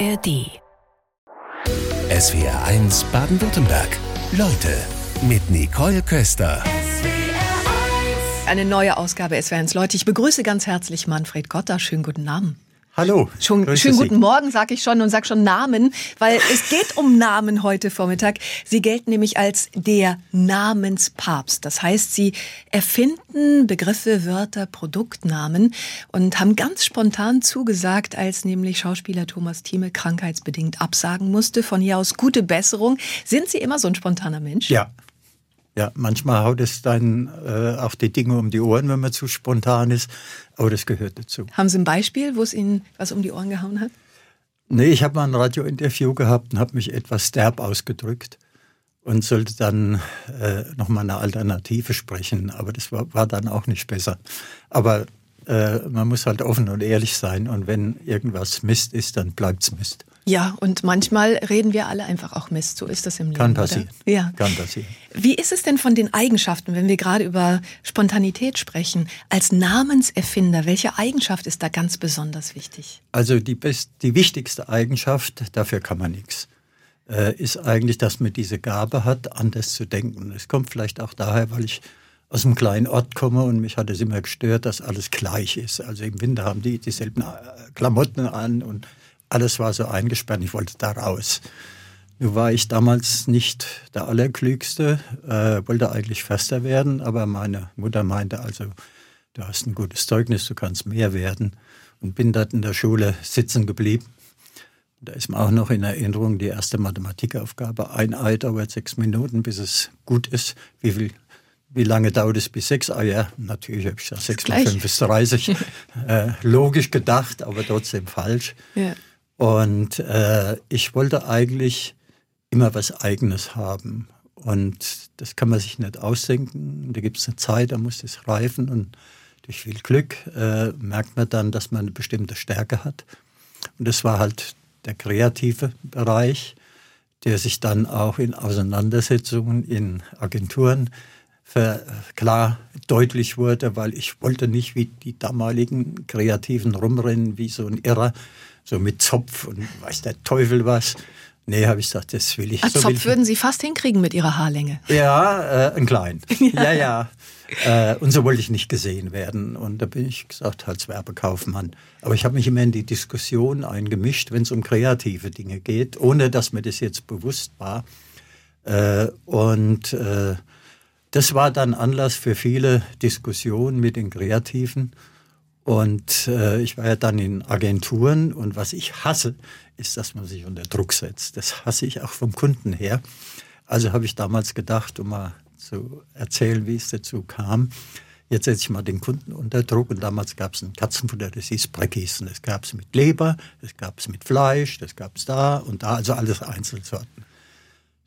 ARD. SWR 1 Baden-Württemberg. Leute mit Nicole Köster. Eine neue Ausgabe SWR 1 Leute. Ich begrüße ganz herzlich Manfred Gotter. Schönen guten Abend. Hallo. Schon, schönen guten Morgen, sag ich schon und sag schon Namen, weil es geht um Namen heute Vormittag. Sie gelten nämlich als der Namenspapst. Das heißt, sie erfinden Begriffe, Wörter, Produktnamen und haben ganz spontan zugesagt, als nämlich Schauspieler Thomas Thieme krankheitsbedingt absagen musste. Von hier aus gute Besserung. Sind Sie immer so ein spontaner Mensch? Ja. Ja, manchmal haut es dann äh, auch die Dinge um die Ohren, wenn man zu spontan ist, aber das gehört dazu. Haben Sie ein Beispiel, wo es Ihnen was um die Ohren gehauen hat? Nee, ich habe mal ein Radiointerview gehabt und habe mich etwas derb ausgedrückt und sollte dann äh, nochmal eine Alternative sprechen, aber das war, war dann auch nicht besser. Aber äh, man muss halt offen und ehrlich sein und wenn irgendwas Mist ist, dann bleibt's Mist. Ja, und manchmal reden wir alle einfach auch Mist. So ist das im Leben. Kann passieren. Oder? Ja. Kann passieren. Wie ist es denn von den Eigenschaften, wenn wir gerade über Spontanität sprechen? Als Namenserfinder, welche Eigenschaft ist da ganz besonders wichtig? Also die, best, die wichtigste Eigenschaft, dafür kann man nichts, äh, ist eigentlich, dass man diese Gabe hat, anders zu denken. Es kommt vielleicht auch daher, weil ich aus einem kleinen Ort komme und mich hat es immer gestört, dass alles gleich ist. Also im Winter haben die dieselben äh, Klamotten an und alles war so eingesperrt, ich wollte da raus. Nun war ich damals nicht der Allerklügste, äh, wollte eigentlich Förster werden, aber meine Mutter meinte also, du hast ein gutes Zeugnis, du kannst mehr werden und bin dort in der Schule sitzen geblieben. Da ist mir auch noch in Erinnerung die erste Mathematikaufgabe. Ein Ei dauert sechs Minuten, bis es gut ist. Wie viel wie lange dauert es bis sechs? Ah ja, natürlich habe ich gesagt, sechs mal fünf ist 30. äh, logisch gedacht, aber trotzdem falsch. Ja. Und äh, ich wollte eigentlich immer was Eigenes haben. Und das kann man sich nicht ausdenken. Da gibt es eine Zeit, da muss es reifen. Und durch viel Glück äh, merkt man dann, dass man eine bestimmte Stärke hat. Und das war halt der kreative Bereich, der sich dann auch in Auseinandersetzungen in Agenturen klar deutlich wurde, weil ich wollte nicht wie die damaligen Kreativen rumrennen, wie so ein Irrer, so mit Zopf und weiß der Teufel was. Nee, habe ich gesagt, das will ich. Als so Zopf ich. würden Sie fast hinkriegen mit Ihrer Haarlänge. Ja, äh, ein klein. ja, ja. ja. Äh, und so wollte ich nicht gesehen werden. Und da bin ich gesagt, als Werbekaufmann. Aber ich habe mich immer in die Diskussion eingemischt, wenn es um kreative Dinge geht, ohne dass mir das jetzt bewusst war. Äh, und äh, das war dann Anlass für viele Diskussionen mit den Kreativen. Und äh, ich war ja dann in Agenturen und was ich hasse, ist, dass man sich unter Druck setzt. Das hasse ich auch vom Kunden her. Also habe ich damals gedacht, um mal zu erzählen, wie es dazu kam, jetzt setze ich mal den Kunden unter Druck. Und damals gab es ein Katzenfutter, das hieß Breckis. Und das gab es mit Leber, das gab es mit Fleisch, das gab es da und da, also alles Einzelsorten.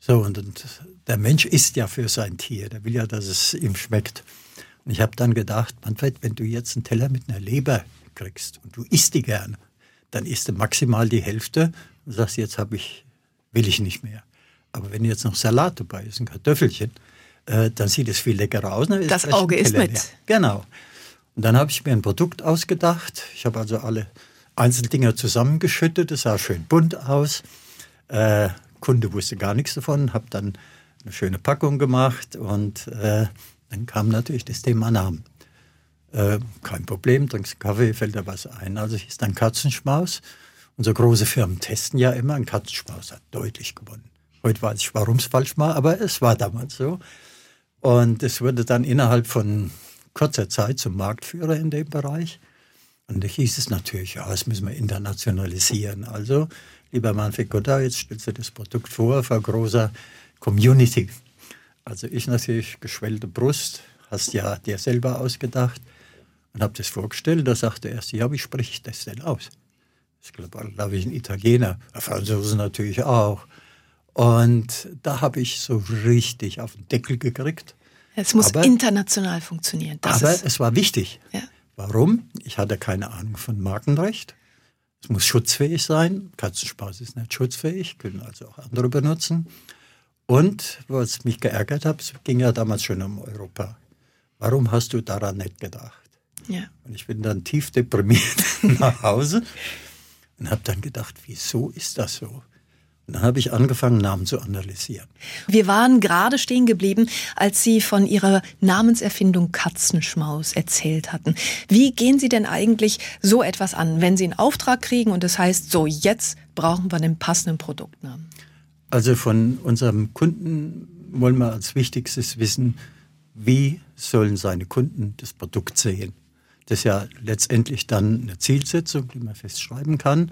So, und, und der Mensch isst ja für sein Tier, der will ja, dass es ihm schmeckt. Und ich habe dann gedacht, Manfred, wenn du jetzt einen Teller mit einer Leber kriegst und du isst die gern, dann isst du maximal die Hälfte und sagst, jetzt habe ich, will ich nicht mehr. Aber wenn jetzt noch Salat dabei ist, ein Kartoffelchen, äh, dann sieht es viel leckerer aus. das Auge ist mit. Mehr. Genau. Und dann habe ich mir ein Produkt ausgedacht. Ich habe also alle Einzeldinger zusammengeschüttet. Es sah schön bunt aus. Äh, Kunde wusste gar nichts davon, habe dann eine schöne Packung gemacht und äh, dann kam natürlich das Thema Namen. Äh, kein Problem, trinkst Kaffee, fällt da was ein. Also hieß dann Katzenschmaus. Unsere große Firmen testen ja immer, ein Katzenschmaus hat deutlich gewonnen. Heute weiß ich, warum es falsch war, aber es war damals so. Und es wurde dann innerhalb von kurzer Zeit zum Marktführer in dem Bereich. Und da hieß es natürlich, ja, das müssen wir internationalisieren. Also, lieber Manfred Godard, jetzt stellst du das Produkt vor vor großer Community. Also ich natürlich geschwellte Brust, hast ja dir selber ausgedacht und habe das vorgestellt. Da sagte er ja, wie spreche ich das denn aus? Ich glaube, glaube ich, ein Italiener, Franzosen natürlich auch. Und da habe ich so richtig auf den Deckel gekriegt. Es muss aber, international funktionieren. Aber es war wichtig. Ja. Warum? Ich hatte keine Ahnung von Markenrecht. Es muss schutzfähig sein. Katzenspaß ist nicht schutzfähig, können also auch andere benutzen. Und was mich geärgert hat, es ging ja damals schon um Europa. Warum hast du daran nicht gedacht? Ja. Und ich bin dann tief deprimiert nach Hause und habe dann gedacht, wieso ist das so? Dann habe ich angefangen, Namen zu analysieren. Wir waren gerade stehen geblieben, als Sie von Ihrer Namenserfindung Katzenschmaus erzählt hatten. Wie gehen Sie denn eigentlich so etwas an, wenn Sie einen Auftrag kriegen und es das heißt, so jetzt brauchen wir den passenden Produktnamen? Also von unserem Kunden wollen wir als Wichtigstes wissen, wie sollen seine Kunden das Produkt sehen. Das ist ja letztendlich dann eine Zielsetzung, die man festschreiben kann.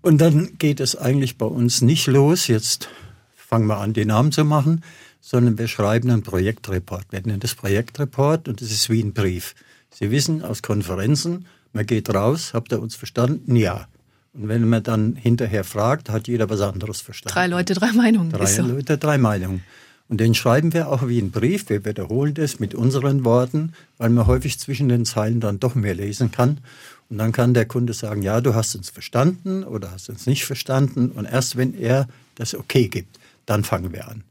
Und dann geht es eigentlich bei uns nicht los, jetzt fangen wir an, die Namen zu machen, sondern wir schreiben einen Projektreport. Wir nennen das Projektreport und das ist wie ein Brief. Sie wissen aus Konferenzen, man geht raus, habt ihr uns verstanden? Ja. Und wenn man dann hinterher fragt, hat jeder was anderes verstanden. Drei Leute, drei Meinungen. Drei so. Leute, drei Meinungen. Und den schreiben wir auch wie ein Brief. Wir wiederholen das mit unseren Worten, weil man häufig zwischen den Zeilen dann doch mehr lesen kann. Und dann kann der Kunde sagen, ja, du hast uns verstanden oder hast uns nicht verstanden. Und erst wenn er das Okay gibt, dann fangen wir an.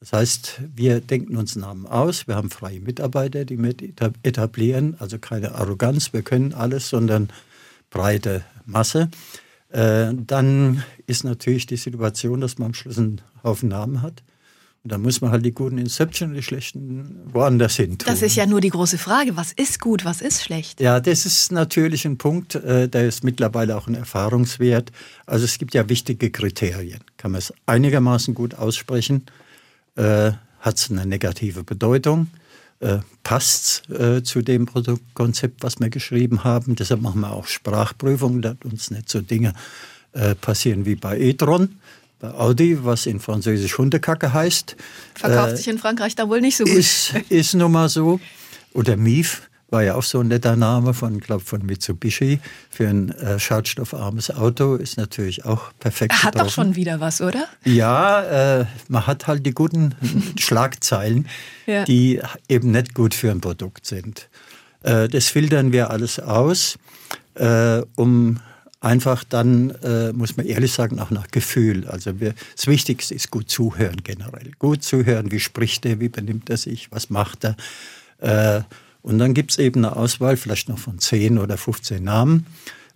Das heißt, wir denken uns Namen aus. Wir haben freie Mitarbeiter, die mit etablieren. Also keine Arroganz, wir können alles, sondern breite Masse. Äh, dann ist natürlich die Situation, dass man am Schluss einen Haufen Namen hat. Und da muss man halt die guten Inception und die schlechten woanders hin tun. Das ist ja nur die große Frage. Was ist gut, was ist schlecht? Ja, das ist natürlich ein Punkt, äh, der ist mittlerweile auch ein Erfahrungswert. Also es gibt ja wichtige Kriterien. Kann man es einigermaßen gut aussprechen? Äh, Hat es eine negative Bedeutung? Äh, Passt es äh, zu dem Produktkonzept, was wir geschrieben haben? Deshalb machen wir auch Sprachprüfungen, dass uns nicht so Dinge äh, passieren wie bei e-tron Audi, was in Französisch Hundekacke heißt. Verkauft äh, sich in Frankreich da wohl nicht so gut. Ist, ist nun mal so. Oder MIF war ja auch so ein netter Name von, glaube von Mitsubishi für ein äh, schadstoffarmes Auto. Ist natürlich auch perfekt. Er hat getroffen. doch schon wieder was, oder? Ja, äh, man hat halt die guten Schlagzeilen, ja. die eben nicht gut für ein Produkt sind. Äh, das filtern wir alles aus, äh, um einfach dann, äh, muss man ehrlich sagen, auch nach Gefühl. Also wir, das Wichtigste ist gut zuhören generell. Gut zuhören, wie spricht er, wie benimmt er sich, was macht er. Äh, und dann gibt es eben eine Auswahl, vielleicht noch von 10 oder 15 Namen.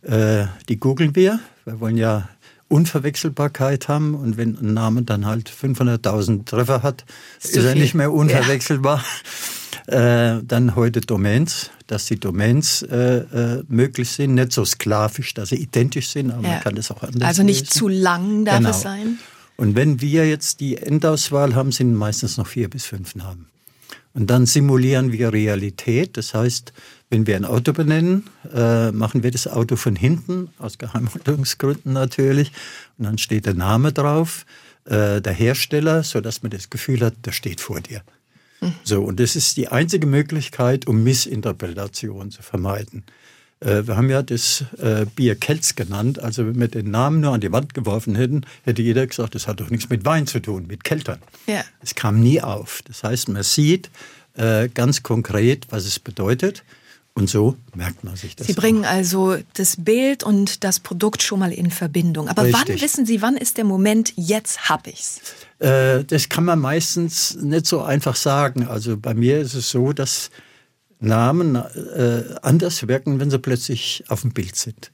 Äh, die googeln wir. Wir wollen ja Unverwechselbarkeit haben. Und wenn ein Name dann halt 500.000 Treffer hat, ist, ist er nicht mehr unverwechselbar. Ja. Äh, dann heute Domains dass die Domains äh, äh, möglich sind, nicht so sklavisch, dass sie identisch sind, aber ja. man kann das auch anders Also nicht lesen. zu lang darf genau. es sein? Und wenn wir jetzt die Endauswahl haben, sind meistens noch vier bis fünf Namen. Und dann simulieren wir Realität. Das heißt, wenn wir ein Auto benennen, äh, machen wir das Auto von hinten, aus Geheimhaltungsgründen natürlich. Und dann steht der Name drauf, äh, der Hersteller, sodass man das Gefühl hat, der steht vor dir. So, und das ist die einzige Möglichkeit, um Missinterpretation zu vermeiden. Äh, wir haben ja das äh, Bier Kelz genannt. Also wenn wir den Namen nur an die Wand geworfen hätten, hätte jeder gesagt, das hat doch nichts mit Wein zu tun, mit Keltern. Ja. Es kam nie auf. Das heißt, man sieht äh, ganz konkret, was es bedeutet. Und so merkt man sich das. Sie bringen auch. also das Bild und das Produkt schon mal in Verbindung. Aber Richtig. wann wissen Sie, wann ist der Moment, jetzt hab ich's? Äh, das kann man meistens nicht so einfach sagen. Also bei mir ist es so, dass Namen äh, anders wirken, wenn sie plötzlich auf dem Bild sind.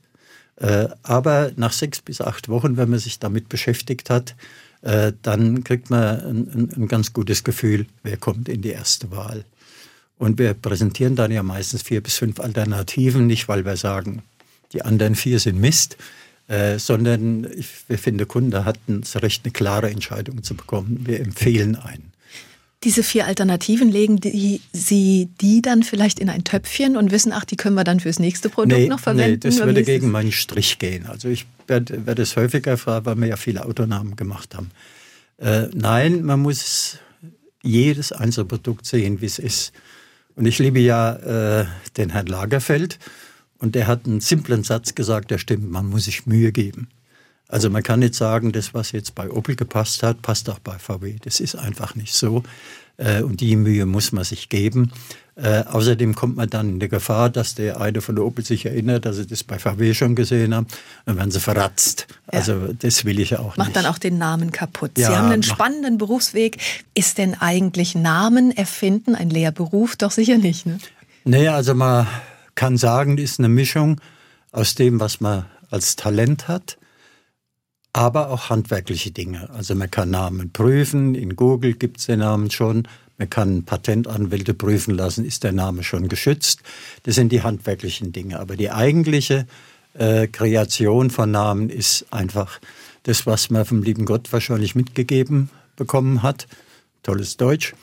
Äh, aber nach sechs bis acht Wochen, wenn man sich damit beschäftigt hat, äh, dann kriegt man ein, ein, ein ganz gutes Gefühl, wer kommt in die erste Wahl. Und wir präsentieren dann ja meistens vier bis fünf Alternativen, nicht weil wir sagen, die anderen vier sind Mist, äh, sondern ich, wir finden, Kunde hatten das Recht, eine klare Entscheidung zu bekommen. Wir empfehlen einen. Diese vier Alternativen legen die, Sie die dann vielleicht in ein Töpfchen und wissen, ach, die können wir dann fürs nächste Produkt nee, noch verwenden? Nee, das würde gegen meinen Strich gehen. Also ich werde, werde es häufiger fragen, weil wir ja viele Autonamen gemacht haben. Äh, nein, man muss jedes einzelne Produkt sehen, wie es ist. Und ich liebe ja äh, den Herrn Lagerfeld und der hat einen simplen Satz gesagt, der stimmt, man muss sich Mühe geben. Also man kann nicht sagen, das, was jetzt bei Opel gepasst hat, passt auch bei VW. Das ist einfach nicht so. Äh, und die Mühe muss man sich geben. Äh, außerdem kommt man dann in die Gefahr, dass der eine von der Opel sich erinnert, dass sie das bei VW schon gesehen haben, dann werden sie verratzt. Ja. Also das will ich ja auch Macht nicht. dann auch den Namen kaputt. Ja, sie haben einen spannenden Berufsweg. Ist denn eigentlich Namen erfinden ein Lehrberuf? Doch sicher nicht, ne? Nee, also man kann sagen, ist eine Mischung aus dem, was man als Talent hat, aber auch handwerkliche Dinge. Also man kann Namen prüfen, in Google gibt es den Namen schon, man kann Patentanwälte prüfen lassen, ist der Name schon geschützt. Das sind die handwerklichen Dinge. Aber die eigentliche äh, Kreation von Namen ist einfach das, was man vom lieben Gott wahrscheinlich mitgegeben bekommen hat. Tolles Deutsch.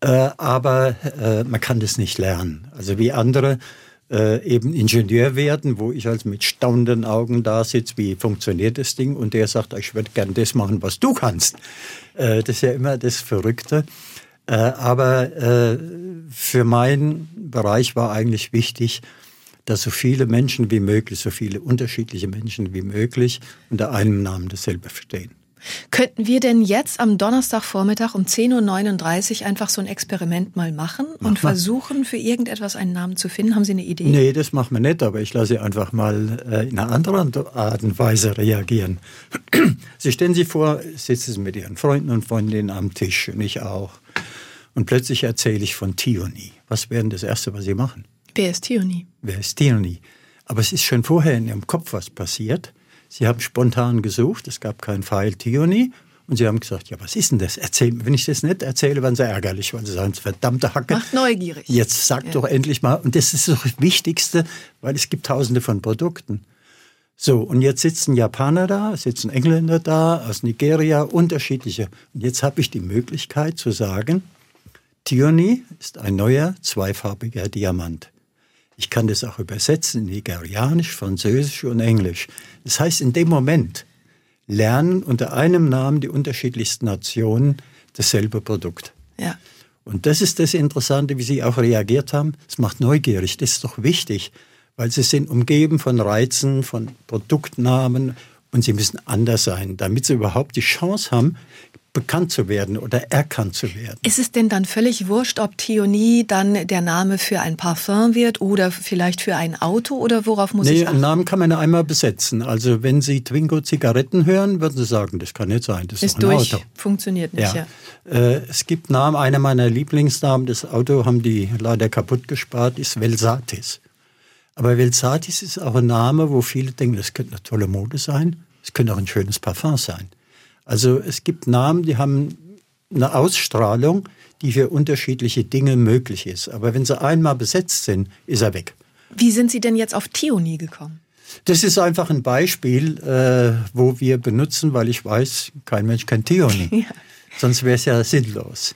Äh, aber äh, man kann das nicht lernen. Also wie andere äh, eben Ingenieur werden, wo ich also mit staunenden Augen da sitze, wie funktioniert das Ding? Und der sagt, ich würde gern das machen, was du kannst. Äh, das ist ja immer das Verrückte. Äh, aber äh, für meinen Bereich war eigentlich wichtig, dass so viele Menschen wie möglich, so viele unterschiedliche Menschen wie möglich unter einem Namen dasselbe verstehen. Könnten wir denn jetzt am Donnerstagvormittag um 10.39 Uhr einfach so ein Experiment mal machen Mach und mal. versuchen, für irgendetwas einen Namen zu finden? Haben Sie eine Idee? Nee, das machen wir nicht, aber ich lasse Sie einfach mal äh, in einer anderen Art und Weise reagieren. Sie stellen sich vor, sitzen Sie mit Ihren Freunden und Freundinnen am Tisch und ich auch. Und plötzlich erzähle ich von Tioni. Was wäre denn das Erste, was Sie machen? Wer ist Tioni? Wer ist Tioni? Aber es ist schon vorher in Ihrem Kopf was passiert. Sie haben spontan gesucht, es gab keinen Pfeil Tioni. Und sie haben gesagt, ja, was ist denn das? Erzähl, wenn ich das nicht erzähle, werden sie ärgerlich, weil sie sagen, verdammte Hacke. Macht neugierig. Jetzt sag ja. doch endlich mal. Und das ist das Wichtigste, weil es gibt tausende von Produkten. So, und jetzt sitzen Japaner da, sitzen Engländer da, aus Nigeria, unterschiedliche. Und jetzt habe ich die Möglichkeit zu sagen, Tioni ist ein neuer zweifarbiger Diamant. Ich kann das auch übersetzen in Nigerianisch, Französisch und Englisch. Das heißt, in dem Moment lernen unter einem Namen die unterschiedlichsten Nationen dasselbe Produkt. Ja. Und das ist das Interessante, wie Sie auch reagiert haben. Es macht neugierig. Das ist doch wichtig, weil Sie sind umgeben von Reizen, von Produktnamen und sie müssen anders sein, damit sie überhaupt die Chance haben, bekannt zu werden oder erkannt zu werden. Ist es denn dann völlig wurscht, ob Theonie dann der Name für ein Parfum wird oder vielleicht für ein Auto oder worauf muss nee, ich achten? einen Namen kann man ja einmal besetzen. Also wenn Sie Twingo Zigaretten hören, würden Sie sagen, das kann nicht sein, das ist, ist durch, Auto. funktioniert nicht, ja. ja. Äh, es gibt Namen, einer meiner Lieblingsnamen, das Auto haben die leider kaputt gespart, ist Velsatis. Aber Velsatis ist auch ein Name, wo viele denken, das könnte eine tolle Mode sein, es könnte auch ein schönes Parfum sein. Also es gibt Namen, die haben eine Ausstrahlung, die für unterschiedliche Dinge möglich ist. Aber wenn sie einmal besetzt sind, ist er weg. Wie sind Sie denn jetzt auf Theonie gekommen? Das ist einfach ein Beispiel, äh, wo wir benutzen, weil ich weiß, kein Mensch kennt Theonie. ja. Sonst wäre es ja sinnlos.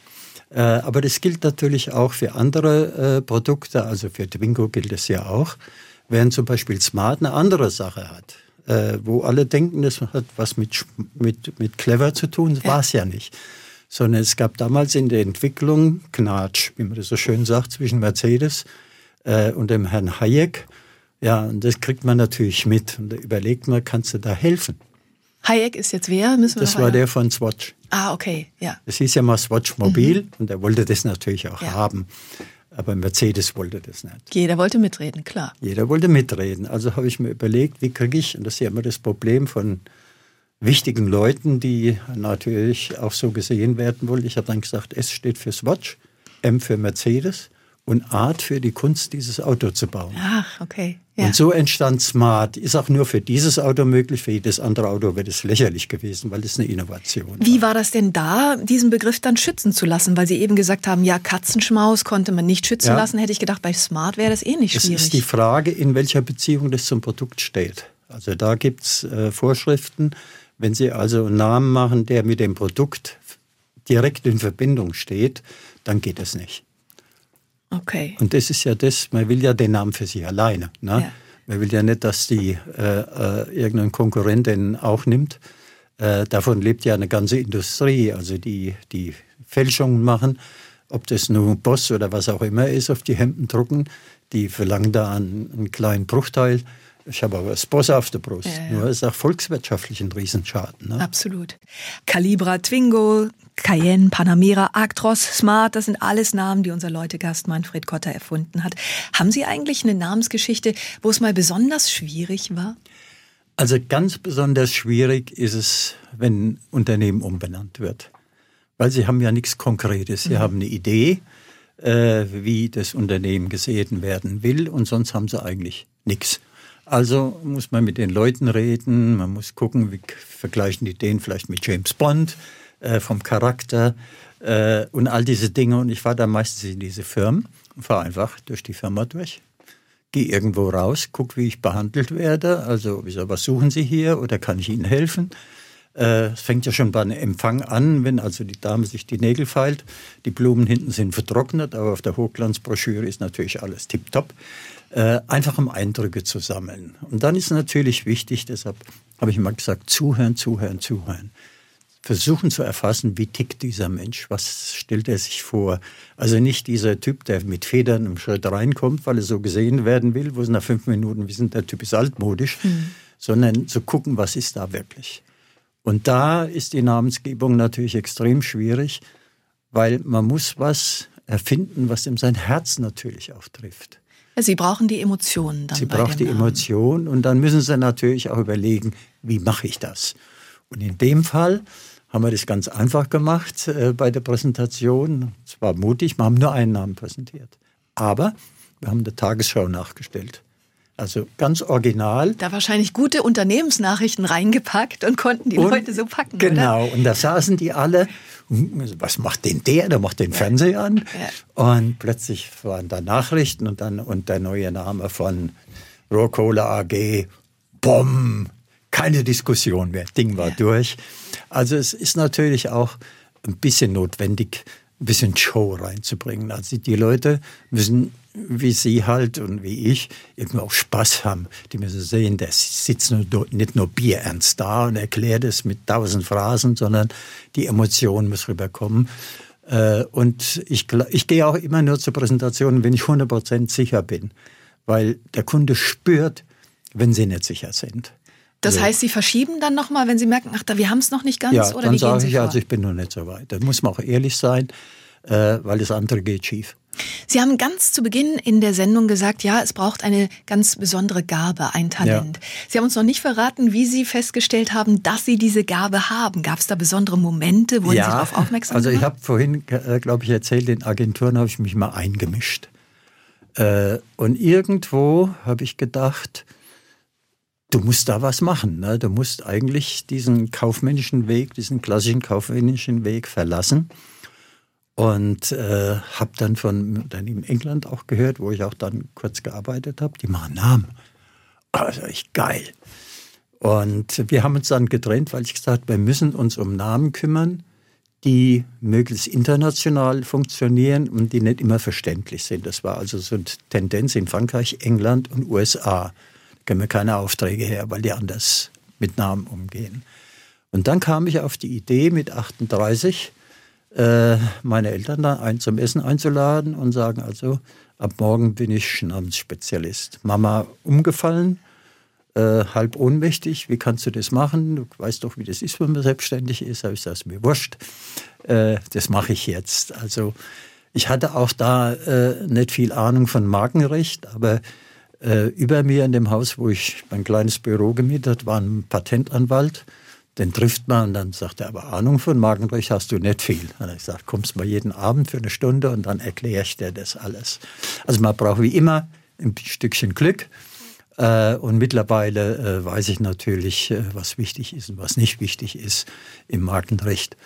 Äh, aber das gilt natürlich auch für andere äh, Produkte, also für Twingo gilt es ja auch. Während zum Beispiel Smart eine andere Sache hat äh, wo alle denken, das hat was mit, mit, mit clever zu tun. Ja. War es ja nicht. Sondern es gab damals in der Entwicklung Knatsch, wie man das so schön sagt, zwischen Mercedes äh, und dem Herrn Hayek. Ja, und das kriegt man natürlich mit. Und da überlegt man, kannst du da helfen? Hayek ist jetzt wer? Müssen wir das war der von Swatch. Ah, okay, ja. Es hieß ja mal Swatch Mobil mhm. und er wollte das natürlich auch ja. haben. Aber Mercedes wollte das nicht. Jeder wollte mitreden, klar. Jeder wollte mitreden. Also habe ich mir überlegt, wie kriege ich, und das ist ja immer das Problem von wichtigen Leuten, die natürlich auch so gesehen werden wollen. Ich habe dann gesagt, S steht für Swatch, M für Mercedes und Art für die Kunst, dieses Auto zu bauen. Ach, okay. Ja. Und so entstand Smart. Ist auch nur für dieses Auto möglich, für jedes andere Auto wäre es lächerlich gewesen, weil es eine Innovation Wie war das denn da, diesen Begriff dann schützen zu lassen? Weil Sie eben gesagt haben, ja, Katzenschmaus konnte man nicht schützen ja. lassen. Hätte ich gedacht, bei Smart wäre das eh nicht schwierig. Es ist die Frage, in welcher Beziehung das zum Produkt steht. Also da gibt es äh, Vorschriften. Wenn Sie also einen Namen machen, der mit dem Produkt direkt in Verbindung steht, dann geht es nicht. Okay. Und das ist ja das, man will ja den Namen für sich alleine. Ne? Ja. Man will ja nicht, dass die äh, äh, irgendein Konkurrent den auch nimmt. Äh, davon lebt ja eine ganze Industrie, also die, die Fälschungen machen, ob das nun Boss oder was auch immer ist, auf die Hemden drucken, die verlangen da einen, einen kleinen Bruchteil. Ich habe aber das Boss auf der Brust. Ja, ja. Nur ist auch volkswirtschaftlich ein Riesenschaden. Ne? Absolut. Calibra Twingo, Cayenne, Panamera, Actros, Smart, das sind alles Namen, die unser Leutegast Manfred Kotter erfunden hat. Haben Sie eigentlich eine Namensgeschichte, wo es mal besonders schwierig war? Also ganz besonders schwierig ist es, wenn ein Unternehmen umbenannt wird. Weil Sie haben ja nichts Konkretes. Sie mhm. haben eine Idee, äh, wie das Unternehmen gesehen werden will und sonst haben Sie eigentlich nichts. Also muss man mit den Leuten reden, man muss gucken, wie vergleichen die den vielleicht mit James Bond äh, vom Charakter äh, und all diese Dinge. Und ich war dann meistens in diese Firmen und fahre einfach durch die Firma durch. Gehe irgendwo raus, gucke, wie ich behandelt werde. Also, was suchen Sie hier oder kann ich Ihnen helfen? Äh, es fängt ja schon beim Empfang an, wenn also die Dame sich die Nägel feilt. Die Blumen hinten sind vertrocknet, aber auf der Hochglanzbroschüre ist natürlich alles tiptop. Äh, einfach um Eindrücke zu sammeln. Und dann ist natürlich wichtig, deshalb habe ich immer gesagt, zuhören, zuhören, zuhören. Versuchen zu erfassen, wie tickt dieser Mensch, was stellt er sich vor. Also nicht dieser Typ, der mit Federn im Schritt reinkommt, weil er so gesehen werden will, wo es nach fünf Minuten wissen, der Typ ist altmodisch, mhm. sondern zu gucken, was ist da wirklich. Und da ist die Namensgebung natürlich extrem schwierig, weil man muss was erfinden, was ihm sein Herz natürlich auch trifft. Sie brauchen die Emotionen dann. Sie brauchen die Emotionen und dann müssen Sie natürlich auch überlegen, wie mache ich das? Und in dem Fall haben wir das ganz einfach gemacht äh, bei der Präsentation. Es war mutig, wir haben nur einen Namen präsentiert. Aber wir haben der Tagesschau nachgestellt. Also ganz original. Da wahrscheinlich gute Unternehmensnachrichten reingepackt und konnten die und, Leute so packen. Genau, oder? und da saßen die alle. Was macht denn der? Der macht den Fernseher an. Ja. Und plötzlich waren da Nachrichten und dann und der neue Name von Rohrkohle AG. Bumm! Keine Diskussion mehr. Ding war ja. durch. Also es ist natürlich auch ein bisschen notwendig, ein bisschen Show reinzubringen. Also die Leute müssen wie Sie halt und wie ich irgendwie auch Spaß haben. Die müssen sehen, der sitzt nur, nicht nur bierernst da und erklärt es mit tausend Phrasen, sondern die Emotion muss rüberkommen. Äh, und ich, ich gehe auch immer nur zur Präsentation, wenn ich 100% sicher bin. Weil der Kunde spürt, wenn sie nicht sicher sind. Das also, heißt, Sie verschieben dann nochmal, wenn Sie merken, ach, da, wir haben es noch nicht ganz? Ja, oder dann sage ich, vor? also ich bin noch nicht so weit. Da muss man auch ehrlich sein, äh, weil das andere geht schief. Sie haben ganz zu Beginn in der Sendung gesagt, ja, es braucht eine ganz besondere Gabe, ein Talent. Ja. Sie haben uns noch nicht verraten, wie Sie festgestellt haben, dass Sie diese Gabe haben. Gab es da besondere Momente, wo ja, Sie darauf aufmerksam Also ich habe vorhin, äh, glaube ich, erzählt, in Agenturen habe ich mich mal eingemischt. Äh, und irgendwo habe ich gedacht, du musst da was machen. Ne? Du musst eigentlich diesen kaufmännischen Weg, diesen klassischen kaufmännischen Weg verlassen und äh, habe dann von Unternehmen England auch gehört, wo ich auch dann kurz gearbeitet habe, die machen Namen. Also ich geil. Und wir haben uns dann getrennt, weil ich gesagt habe, wir müssen uns um Namen kümmern, die möglichst international funktionieren und die nicht immer verständlich sind. Das war also so eine Tendenz in Frankreich, England und USA. Können wir keine Aufträge her, weil die anders mit Namen umgehen. Und dann kam ich auf die Idee mit 38, äh, meine Eltern da ein, zum Essen einzuladen und sagen, also ab morgen bin ich Namensspezialist. Mama umgefallen, äh, halb ohnmächtig, wie kannst du das machen? Du weißt doch, wie das ist, wenn man selbstständig ist. Habe ich gesagt, mir wurscht, äh, das mache ich jetzt. Also ich hatte auch da äh, nicht viel Ahnung von Markenrecht, aber äh, über mir in dem Haus, wo ich mein kleines Büro gemietet, war ein Patentanwalt den trifft man und dann sagt er, aber Ahnung von Magenrecht hast du nicht viel. Und ich gesagt, kommst mal jeden Abend für eine Stunde und dann erkläre ich dir das alles. Also man braucht wie immer ein Stückchen Glück. Äh, und mittlerweile äh, weiß ich natürlich, was wichtig ist und was nicht wichtig ist im Markenrecht.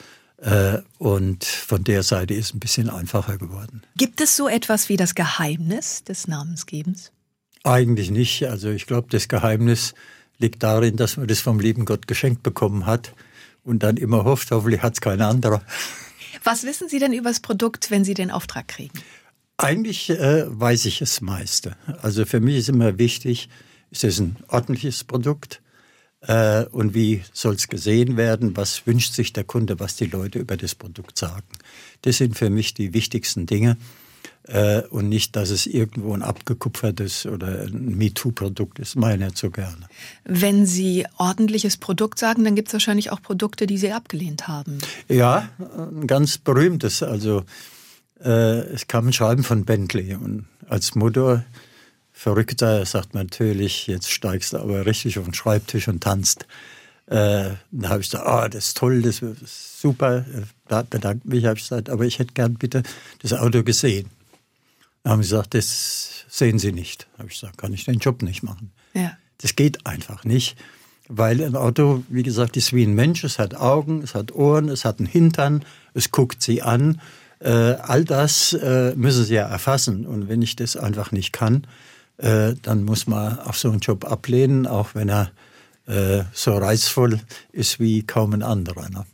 Und von der Seite ist es ein bisschen einfacher geworden. Gibt es so etwas wie das Geheimnis des Namensgebens? Eigentlich nicht. Also ich glaube, das Geheimnis liegt darin, dass man das vom lieben Gott geschenkt bekommen hat und dann immer hofft, hoffentlich hat es kein anderer. Was wissen Sie denn über das Produkt, wenn Sie den Auftrag kriegen? Eigentlich äh, weiß ich das meiste. Also für mich ist immer wichtig, ist es ein ordentliches Produkt äh, und wie soll es gesehen werden, was wünscht sich der Kunde, was die Leute über das Produkt sagen. Das sind für mich die wichtigsten Dinge äh, und nicht, dass es irgendwo ein abgekupfertes oder ein MeToo-Produkt ist. Meine nicht so gerne. Wenn Sie ordentliches Produkt sagen, dann gibt es wahrscheinlich auch Produkte, die Sie abgelehnt haben. Ja, ein ganz berühmtes. Also äh, es kam ein Schreiben von Bentley und als Mutter Verrückter sagt man natürlich, jetzt steigst du aber richtig auf den Schreibtisch und tanzt. Äh, da habe ich gesagt, ah, das ist toll, das ist super. Da bedankt mich, habe ich gesagt, aber ich hätte gern bitte das Auto gesehen. Da haben sie gesagt, das sehen Sie nicht. Da habe ich gesagt, kann ich den Job nicht machen. Ja. Das geht einfach nicht. Weil ein Auto, wie gesagt, ist wie ein Mensch. Es hat Augen, es hat Ohren, es hat einen Hintern, es guckt sie an. Äh, all das äh, müssen sie ja erfassen. Und wenn ich das einfach nicht kann, äh, dann muss man auch so einen Job ablehnen, auch wenn er äh, so reizvoll ist wie kaum ein anderer. Ne?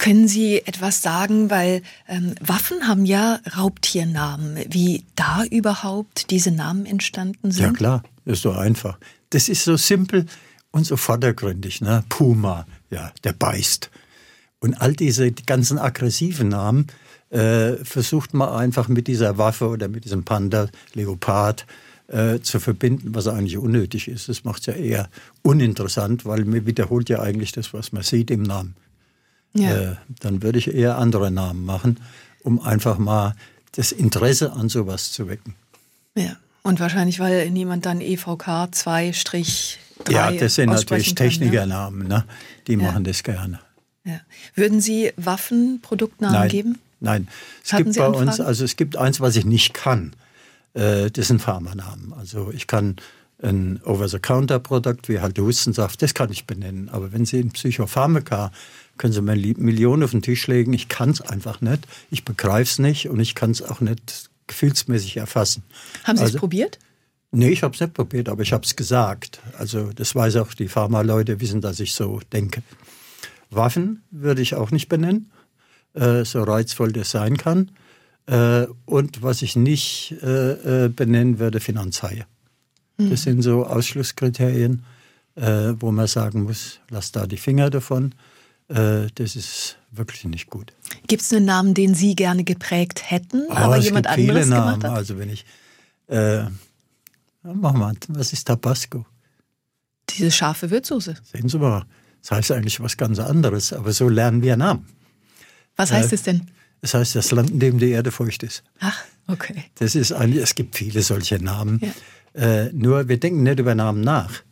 Können Sie etwas sagen, weil ähm, Waffen haben ja Raubtiernamen, wie da überhaupt diese Namen entstanden sind? Ja klar, das ist so einfach. Das ist so simpel und so vordergründig. Ne? Puma, ja, der beißt. Und all diese die ganzen aggressiven Namen äh, versucht man einfach mit dieser Waffe oder mit diesem Panda, Leopard, äh, zu verbinden, was eigentlich unnötig ist. Das macht es ja eher uninteressant, weil man wiederholt ja eigentlich das, was man sieht im Namen. Ja. Äh, dann würde ich eher andere Namen machen, um einfach mal das Interesse an sowas zu wecken. Ja, und wahrscheinlich, weil niemand dann EVK 2-3 Ja, das sind natürlich Technikernamen, ne? die ja. machen das gerne. Ja. Würden Sie Waffenproduktnamen Nein. geben? Nein, es Hatten gibt Sie bei Anfragen? uns, also es gibt eins, was ich nicht kann. Äh, das sind Pharmanamen. Also ich kann ein Over-the-Counter-Produkt wie halt Hustensaft, das kann ich benennen. Aber wenn Sie in Psychopharmaka, können Sie mir Millionen auf den Tisch legen, ich kann es einfach nicht, ich begreife es nicht und ich kann es auch nicht gefühlsmäßig erfassen. Haben Sie es also, probiert? Nee, ich habe es nicht probiert, aber ich habe es gesagt. Also das weiß auch die Pharma-Leute, wissen, dass ich so denke. Waffen würde ich auch nicht benennen, äh, so reizvoll das sein kann. Äh, und was ich nicht äh, äh, benennen würde, Finanzhaie. Mhm. Das sind so Ausschlusskriterien, äh, wo man sagen muss, lass da die Finger davon. Äh, das ist wirklich nicht gut. Gibt es einen Namen, den Sie gerne geprägt hätten, oh, aber jemand gibt anderes viele Namen. gemacht hat? Also wenn ich, äh, mach mal, was ist Tabasco? Diese scharfe Würzsoße. Sehen Sie mal, das heißt eigentlich was ganz anderes, aber so lernen wir Namen. Was heißt es denn? Das heißt das Land, in dem die Erde feucht ist. Ach, okay. Das ist eigentlich, es gibt viele solche Namen. Ja. Äh, nur wir denken nicht über Namen nach,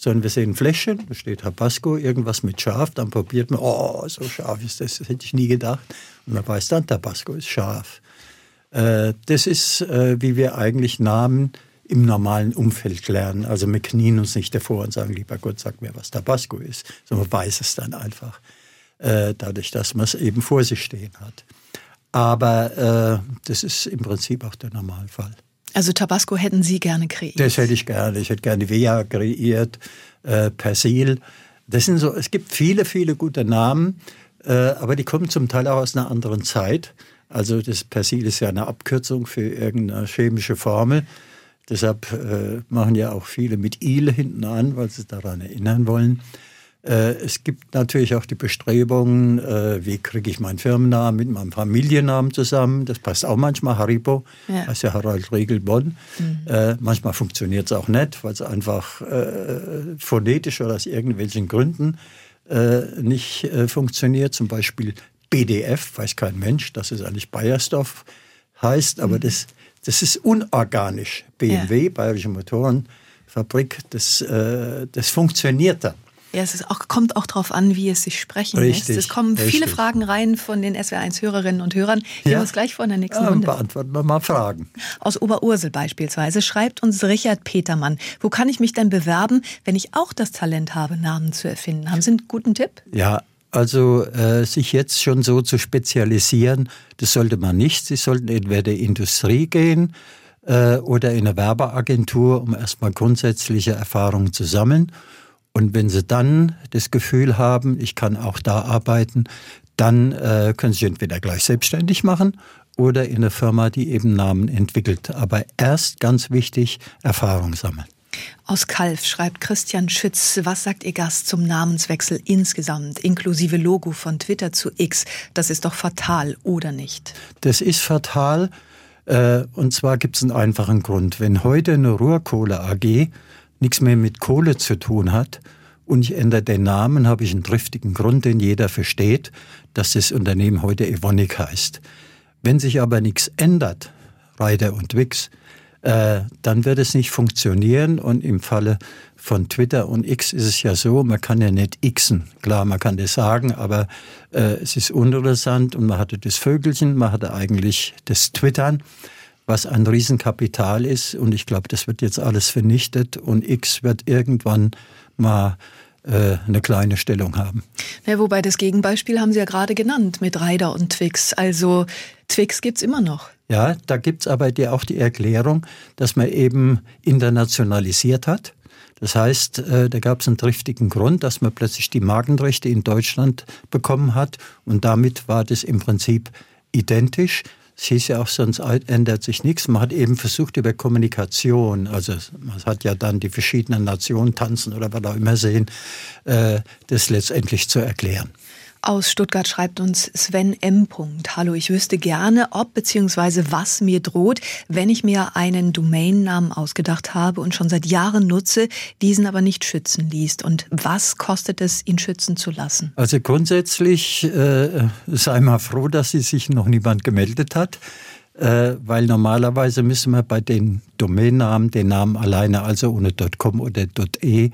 sondern wir sehen Fläschchen, da steht Tabasco, irgendwas mit scharf, dann probiert man, oh, so scharf ist das, das hätte ich nie gedacht. Und man weiß dann, Tabasco ist scharf. Äh, das ist, äh, wie wir eigentlich Namen im normalen Umfeld lernen. Also wir knien uns nicht davor und sagen, lieber Gott, sag mir, was Tabasco ist, sondern man weiß es dann einfach, äh, dadurch, dass man es eben vor sich stehen hat. Aber äh, das ist im Prinzip auch der Normalfall. Also Tabasco hätten Sie gerne kreiert? Das hätte ich gerne. Ich hätte gerne Vea kreiert, äh, Persil. Das sind so, es gibt viele, viele gute Namen, äh, aber die kommen zum Teil auch aus einer anderen Zeit. Also das Persil ist ja eine Abkürzung für irgendeine chemische Formel. Deshalb äh, machen ja auch viele mit Il hinten an, weil sie daran erinnern wollen. Äh, es gibt natürlich auch die Bestrebungen, äh, wie kriege ich meinen Firmennamen mit meinem Familiennamen zusammen. Das passt auch manchmal. Haribo ja. heißt ja Harald Riegel Bonn. Mhm. Äh, manchmal funktioniert es auch nicht, weil es einfach phonetisch oder aus irgendwelchen Gründen nicht funktioniert. Zum Beispiel BDF, weiß kein Mensch, dass es eigentlich Bayersdorf heißt, aber mhm. das, das ist unorganisch. BMW, ja. Bayerische Motorenfabrik, das, das funktioniert dann. Ja, es auch, kommt auch darauf an, wie es sich sprechen richtig, lässt. Es kommen richtig. viele Fragen rein von den SWR1-Hörerinnen und Hörern. Wir ja. uns gleich vor der nächsten ja, Runde. Beantworten wir mal Fragen. Aus Oberursel beispielsweise schreibt uns Richard Petermann, wo kann ich mich denn bewerben, wenn ich auch das Talent habe, Namen zu erfinden? Haben Sie einen guten Tipp? Ja, also äh, sich jetzt schon so zu spezialisieren, das sollte man nicht. Sie sollten entweder in die Industrie gehen äh, oder in eine Werbeagentur, um erstmal grundsätzliche Erfahrungen zu sammeln. Und wenn Sie dann das Gefühl haben, ich kann auch da arbeiten, dann äh, können Sie entweder gleich selbstständig machen oder in einer Firma, die eben Namen entwickelt. Aber erst ganz wichtig, Erfahrung sammeln. Aus Kalf schreibt Christian Schütz, was sagt Ihr Gast zum Namenswechsel insgesamt, inklusive Logo von Twitter zu X? Das ist doch fatal, oder nicht? Das ist fatal. Äh, und zwar gibt es einen einfachen Grund. Wenn heute eine Ruhrkohle AG nichts mehr mit Kohle zu tun hat und ich ändere den Namen, habe ich einen triftigen Grund, den jeder versteht, dass das Unternehmen heute Evonik heißt. Wenn sich aber nichts ändert, Reiter und Wix, äh, dann wird es nicht funktionieren. Und im Falle von Twitter und X ist es ja so, man kann ja nicht xen. Klar, man kann das sagen, aber äh, es ist uninteressant und man hatte das Vögelchen, man hatte eigentlich das Twittern was ein Riesenkapital ist. Und ich glaube, das wird jetzt alles vernichtet und X wird irgendwann mal äh, eine kleine Stellung haben. Ja, wobei das Gegenbeispiel haben Sie ja gerade genannt mit Ryder und Twix. Also Twix gibt es immer noch. Ja, da gibt es aber die, auch die Erklärung, dass man eben internationalisiert hat. Das heißt, äh, da gab es einen triftigen Grund, dass man plötzlich die Markenrechte in Deutschland bekommen hat und damit war das im Prinzip identisch. Es hieß ja auch, sonst ändert sich nichts. Man hat eben versucht, über Kommunikation, also man hat ja dann die verschiedenen Nationen tanzen oder was auch immer sehen, äh, das letztendlich zu erklären. Aus Stuttgart schreibt uns Sven M. Hallo, ich wüsste gerne, ob bzw. was mir droht, wenn ich mir einen Domainnamen ausgedacht habe und schon seit Jahren nutze, diesen aber nicht schützen ließ. Und was kostet es, ihn schützen zu lassen? Also grundsätzlich äh, sei mal froh, dass sie sich noch niemand gemeldet hat. Äh, weil normalerweise müssen wir bei den Domainnamen den Namen alleine, also ohne .com oder .e,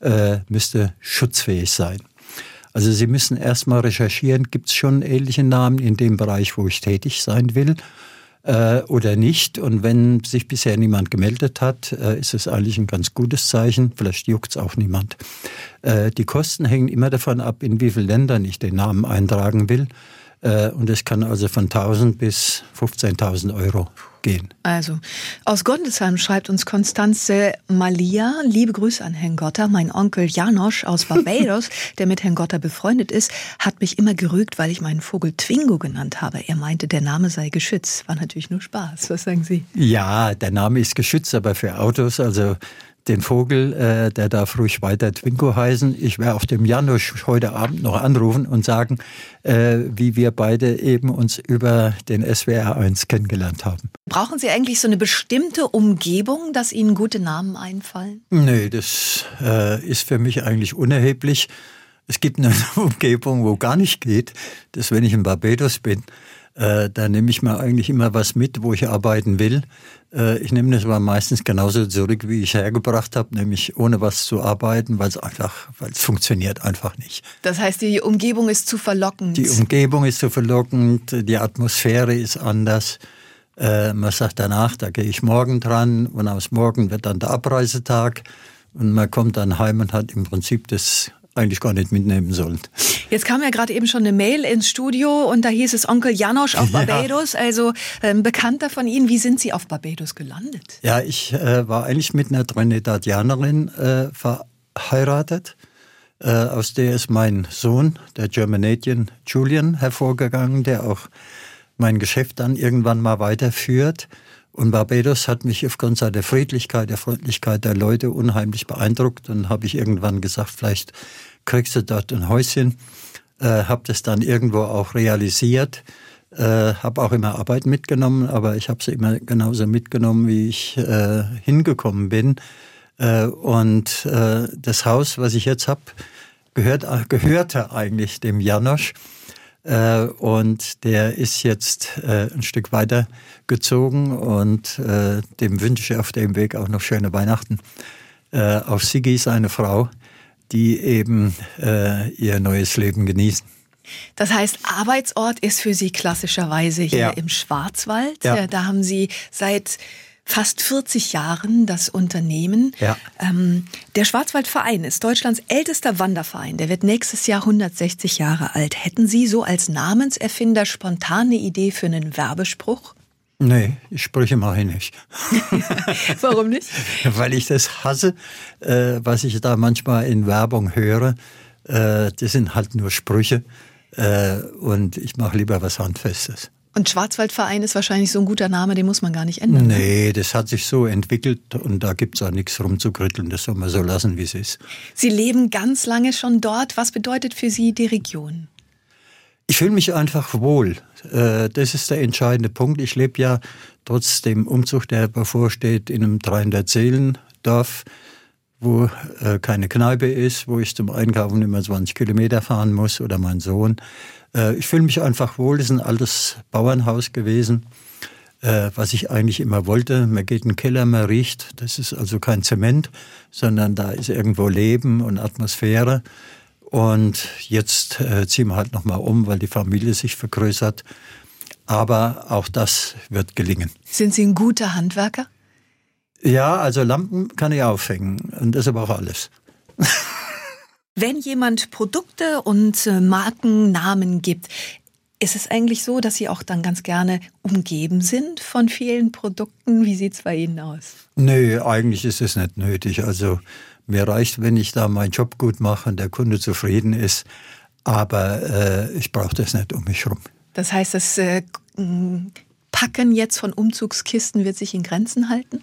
äh, müsste schutzfähig sein. Also Sie müssen erstmal recherchieren, gibt es schon ähnliche Namen in dem Bereich, wo ich tätig sein will äh, oder nicht. Und wenn sich bisher niemand gemeldet hat, äh, ist es eigentlich ein ganz gutes Zeichen. Vielleicht juckt es auch niemand. Äh, die Kosten hängen immer davon ab, in wie vielen Ländern ich den Namen eintragen will. Äh, und es kann also von 1000 bis 15.000 Euro gehen. Also, aus Gondesheim schreibt uns Konstanze Malia. Liebe Grüße an Herrn Gotter. Mein Onkel Janosch aus Barbados, der mit Herrn Gotter befreundet ist, hat mich immer gerügt, weil ich meinen Vogel Twingo genannt habe. Er meinte, der Name sei geschützt. War natürlich nur Spaß. Was sagen Sie? Ja, der Name ist geschützt, aber für Autos, also den Vogel, äh, der darf ruhig weiter Twinko heißen. Ich werde auf dem Janusz heute Abend noch anrufen und sagen, äh, wie wir beide eben uns über den SWR 1 kennengelernt haben. Brauchen Sie eigentlich so eine bestimmte Umgebung, dass Ihnen gute Namen einfallen? Nee, das äh, ist für mich eigentlich unerheblich. Es gibt eine Umgebung, wo gar nicht geht. Das ist, wenn ich in Barbados bin. Äh, da nehme ich mir eigentlich immer was mit, wo ich arbeiten will. Äh, ich nehme das aber meistens genauso zurück, wie ich hergebracht habe, nämlich ohne was zu arbeiten, weil es einfach, weil es funktioniert einfach nicht. Das heißt, die Umgebung ist zu verlockend. Die Umgebung ist zu verlockend, die Atmosphäre ist anders. Äh, man sagt danach, da gehe ich morgen dran und aus morgen wird dann der Abreisetag und man kommt dann heim und hat im Prinzip das eigentlich gar nicht mitnehmen sollen. Jetzt kam ja gerade eben schon eine Mail ins Studio und da hieß es Onkel Janosch auf Barbados, ja. also ähm, Bekannter von Ihnen. Wie sind Sie auf Barbados gelandet? Ja, ich äh, war eigentlich mit einer Trinidadianerin äh, verheiratet. Äh, aus der ist mein Sohn, der Germanadian Julian, hervorgegangen, der auch mein Geschäft dann irgendwann mal weiterführt. Und Barbados hat mich aufgrund seiner Friedlichkeit, der Freundlichkeit der Leute unheimlich beeindruckt. Und habe ich irgendwann gesagt, vielleicht kriegst du dort ein Häuschen. Äh, habe das dann irgendwo auch realisiert. Äh, habe auch immer Arbeit mitgenommen, aber ich habe sie immer genauso mitgenommen, wie ich äh, hingekommen bin. Äh, und äh, das Haus, was ich jetzt habe, gehört, gehörte eigentlich dem Janosch. Äh, und der ist jetzt äh, ein Stück weiter gezogen und äh, dem wünsche ich auf dem Weg auch noch schöne Weihnachten. Äh, auf Sigi, seine Frau, die eben äh, ihr neues Leben genießen. Das heißt, Arbeitsort ist für Sie klassischerweise hier ja. im Schwarzwald. Ja. Da haben Sie seit fast 40 Jahren das Unternehmen. Ja. Ähm, der Schwarzwaldverein ist Deutschlands ältester Wanderverein. Der wird nächstes Jahr 160 Jahre alt. Hätten Sie so als Namenserfinder spontane Idee für einen Werbespruch? Nee, ich Sprüche mache ich nicht. Warum nicht? Weil ich das hasse, äh, was ich da manchmal in Werbung höre. Äh, das sind halt nur Sprüche äh, und ich mache lieber was Handfestes. Und Schwarzwaldverein ist wahrscheinlich so ein guter Name, den muss man gar nicht ändern. Ne? Nee, das hat sich so entwickelt und da gibt es auch nichts rumzukritteln. Das soll man so lassen, wie es ist. Sie leben ganz lange schon dort. Was bedeutet für Sie die Region? Ich fühle mich einfach wohl. Äh, das ist der entscheidende Punkt. Ich lebe ja trotz dem Umzug, der bevorsteht, in einem 300-Seelen-Dorf, wo äh, keine Kneipe ist, wo ich zum Einkaufen immer 20 Kilometer fahren muss oder mein Sohn. Äh, ich fühle mich einfach wohl. Das ist ein altes Bauernhaus gewesen, was ich eigentlich immer wollte. Man geht in den Keller, man riecht. Das ist also kein Zement, sondern da ist irgendwo Leben und Atmosphäre. Und jetzt äh, ziehen wir halt nochmal um, weil die Familie sich vergrößert. Aber auch das wird gelingen. Sind Sie ein guter Handwerker? Ja, also Lampen kann ich aufhängen und das ist aber auch alles. Wenn jemand Produkte und äh, Markennamen gibt, ist es eigentlich so, dass Sie auch dann ganz gerne umgeben sind von vielen Produkten? Wie sieht es bei Ihnen aus? Nö, eigentlich ist es nicht nötig. Also mir reicht, wenn ich da meinen Job gut mache und der Kunde zufrieden ist. Aber äh, ich brauche das nicht um mich herum. Das heißt, das äh, Packen jetzt von Umzugskisten wird sich in Grenzen halten?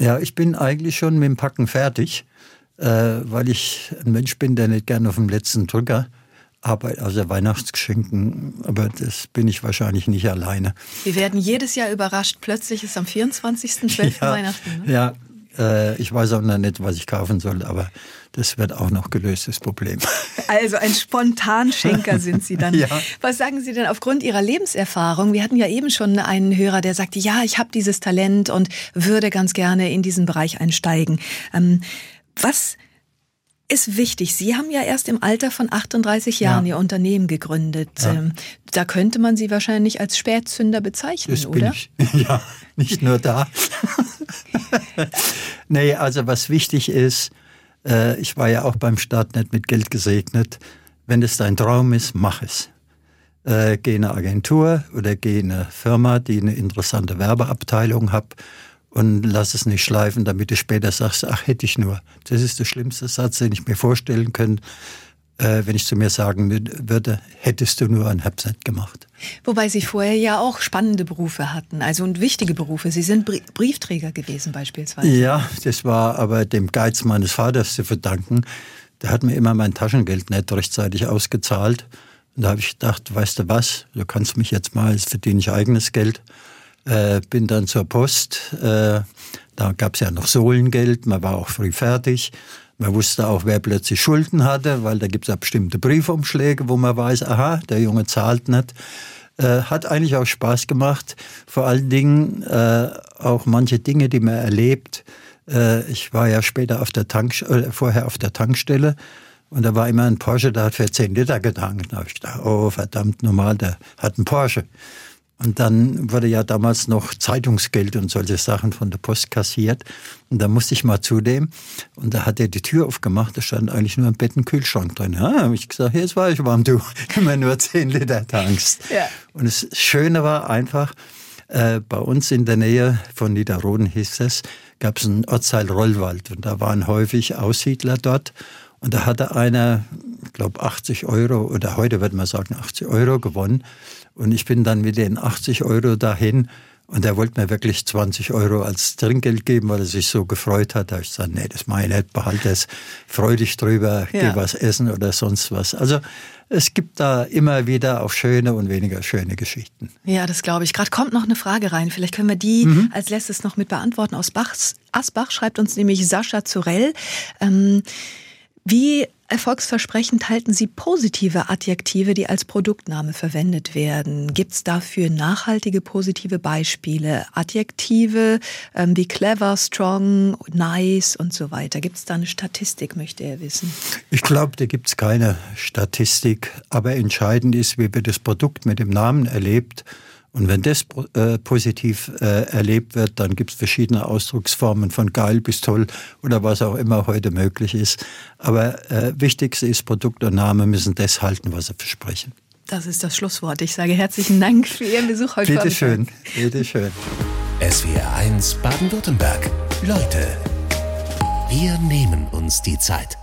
Ja, ich bin eigentlich schon mit dem Packen fertig, weil ich ein Mensch bin, der nicht gerne auf dem letzten Drücker Arbeit, also Weihnachtsgeschenken, aber das bin ich wahrscheinlich nicht alleine. Wir werden jedes Jahr überrascht. Plötzlich ist am 24.12. Ja, Weihnachten. Ne? Ja, äh, ich weiß auch noch nicht, was ich kaufen soll, aber das wird auch noch gelöst, das Problem. Also ein Spontanschenker sind Sie dann. ja. Was sagen Sie denn aufgrund Ihrer Lebenserfahrung? Wir hatten ja eben schon einen Hörer, der sagte, ja, ich habe dieses Talent und würde ganz gerne in diesen Bereich einsteigen. Ähm, was ist wichtig. Sie haben ja erst im Alter von 38 Jahren ja. Ihr Unternehmen gegründet. Ja. Ähm, da könnte man Sie wahrscheinlich als Spätzünder bezeichnen, das oder? Ich. Ja, nicht nur da. nee, also was wichtig ist, äh, ich war ja auch beim Staat nicht mit Geld gesegnet. Wenn es dein Traum ist, mach es. Äh, geh in eine Agentur oder geh in eine Firma, die eine interessante Werbeabteilung hat und lass es nicht schleifen, damit du später sagst, ach, hätte ich nur. Das ist der schlimmste Satz, den ich mir vorstellen könnte, äh, wenn ich zu mir sagen würde, hättest du nur ein Herbset gemacht. Wobei Sie vorher ja auch spannende Berufe hatten, also und wichtige Berufe. Sie sind Briefträger gewesen beispielsweise. Ja, das war aber dem Geiz meines Vaters zu verdanken. Der hat mir immer mein Taschengeld nicht rechtzeitig ausgezahlt. Und da habe ich gedacht, weißt du was, du kannst mich jetzt mal, jetzt verdiene ich eigenes Geld. Äh, bin dann zur Post. Äh, da gab es ja noch Sohlengeld, man war auch früh fertig. Man wusste auch, wer plötzlich Schulden hatte, weil da gibt es ja bestimmte Briefumschläge, wo man weiß, aha, der Junge zahlt nicht. Äh, hat eigentlich auch Spaß gemacht. Vor allen Dingen äh, auch manche Dinge, die man erlebt. Äh, ich war ja später auf der Tank, äh, vorher auf der Tankstelle und da war immer ein Porsche, der hat für 10 Liter getankt. Da habe ich gedacht, oh verdammt normal, der hat einen Porsche. Und dann wurde ja damals noch Zeitungsgeld und solche Sachen von der Post kassiert. Und da musste ich mal zu dem. Und da hat er die Tür aufgemacht. Da stand eigentlich nur ein Bett und Kühlschrank drin. Ja, habe ich gesagt, jetzt war ich warm, du immer nur 10 Liter tankst. Ja. Und das Schöne war einfach, äh, bei uns in der Nähe von Niederroden hieß es, gab es einen Ortsteil Rollwald. Und da waren häufig Aussiedler dort. Und da hatte einer, ich glaube, 80 Euro oder heute würde man sagen 80 Euro gewonnen. Und ich bin dann mit den 80 Euro dahin und er wollte mir wirklich 20 Euro als Trinkgeld geben, weil er sich so gefreut hat. Da habe ich gesagt, nee, das mache ich nicht, behalte es, freu dich drüber, ja. geh was essen oder sonst was. Also es gibt da immer wieder auch schöne und weniger schöne Geschichten. Ja, das glaube ich. Gerade kommt noch eine Frage rein. Vielleicht können wir die mhm. als letztes noch mit beantworten. Aus Bachs, Asbach schreibt uns nämlich Sascha Zurell. Ähm, wie erfolgsversprechend halten Sie positive Adjektive, die als Produktname verwendet werden? Gibt es dafür nachhaltige positive Beispiele? Adjektive ähm, wie clever, strong, nice und so weiter. Gibt es da eine Statistik, möchte er wissen? Ich glaube, da gibt es keine Statistik. Aber entscheidend ist, wie wir das Produkt mit dem Namen erlebt und wenn das äh, positiv äh, erlebt wird, dann gibt es verschiedene Ausdrucksformen von geil bis toll oder was auch immer heute möglich ist. Aber äh, wichtigste ist, Produkt und Name müssen das halten, was sie versprechen. Das ist das Schlusswort. Ich sage herzlichen Dank für Ihren Besuch heute. Bitte schön, bitte schön. SWR 1 Baden-Württemberg. Leute, wir nehmen uns die Zeit.